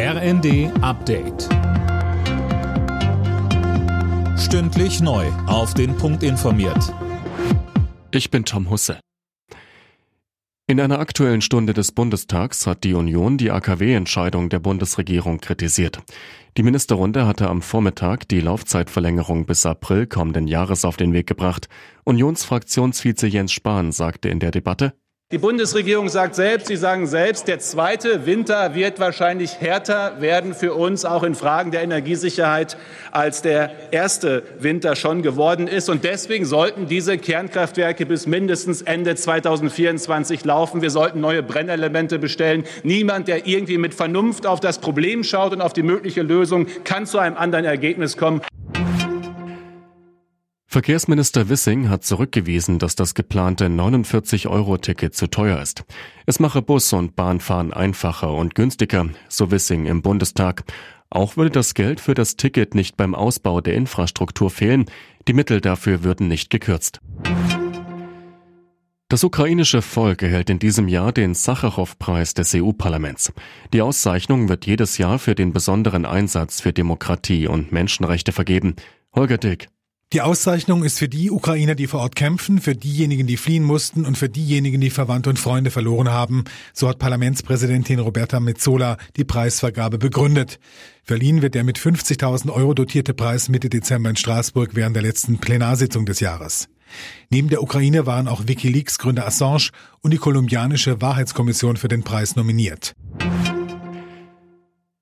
RND Update. Stündlich neu. Auf den Punkt informiert. Ich bin Tom Husse. In einer aktuellen Stunde des Bundestags hat die Union die AKW-Entscheidung der Bundesregierung kritisiert. Die Ministerrunde hatte am Vormittag die Laufzeitverlängerung bis April kommenden Jahres auf den Weg gebracht. Unionsfraktionsvize Jens Spahn sagte in der Debatte, die Bundesregierung sagt selbst, Sie sagen selbst, der zweite Winter wird wahrscheinlich härter werden für uns, auch in Fragen der Energiesicherheit, als der erste Winter schon geworden ist. Und deswegen sollten diese Kernkraftwerke bis mindestens Ende 2024 laufen. Wir sollten neue Brennelemente bestellen. Niemand, der irgendwie mit Vernunft auf das Problem schaut und auf die mögliche Lösung, kann zu einem anderen Ergebnis kommen. Verkehrsminister Wissing hat zurückgewiesen, dass das geplante 49-Euro-Ticket zu teuer ist. Es mache Bus- und Bahnfahren einfacher und günstiger, so Wissing im Bundestag. Auch würde das Geld für das Ticket nicht beim Ausbau der Infrastruktur fehlen. Die Mittel dafür würden nicht gekürzt. Das ukrainische Volk erhält in diesem Jahr den Sacharow-Preis des EU-Parlaments. Die Auszeichnung wird jedes Jahr für den besonderen Einsatz für Demokratie und Menschenrechte vergeben. Holger Dick. Die Auszeichnung ist für die Ukrainer, die vor Ort kämpfen, für diejenigen, die fliehen mussten und für diejenigen, die Verwandte und Freunde verloren haben. So hat Parlamentspräsidentin Roberta Metzola die Preisvergabe begründet. Verliehen wird der mit 50.000 Euro dotierte Preis Mitte Dezember in Straßburg während der letzten Plenarsitzung des Jahres. Neben der Ukraine waren auch Wikileaks-Gründer Assange und die kolumbianische Wahrheitskommission für den Preis nominiert.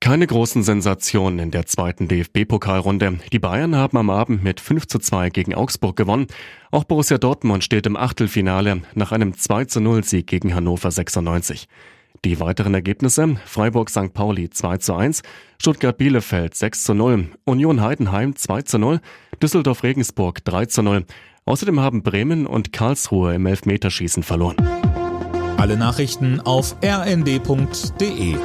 Keine großen Sensationen in der zweiten DFB-Pokalrunde. Die Bayern haben am Abend mit 5 zu 2 gegen Augsburg gewonnen. Auch Borussia Dortmund steht im Achtelfinale nach einem 2 zu 0 Sieg gegen Hannover 96. Die weiteren Ergebnisse Freiburg St. Pauli 2 zu 1, Stuttgart Bielefeld 6 zu 0, Union Heidenheim 2 zu 0, Düsseldorf Regensburg 3 zu 0. Außerdem haben Bremen und Karlsruhe im Elfmeterschießen verloren. Alle Nachrichten auf rnd.de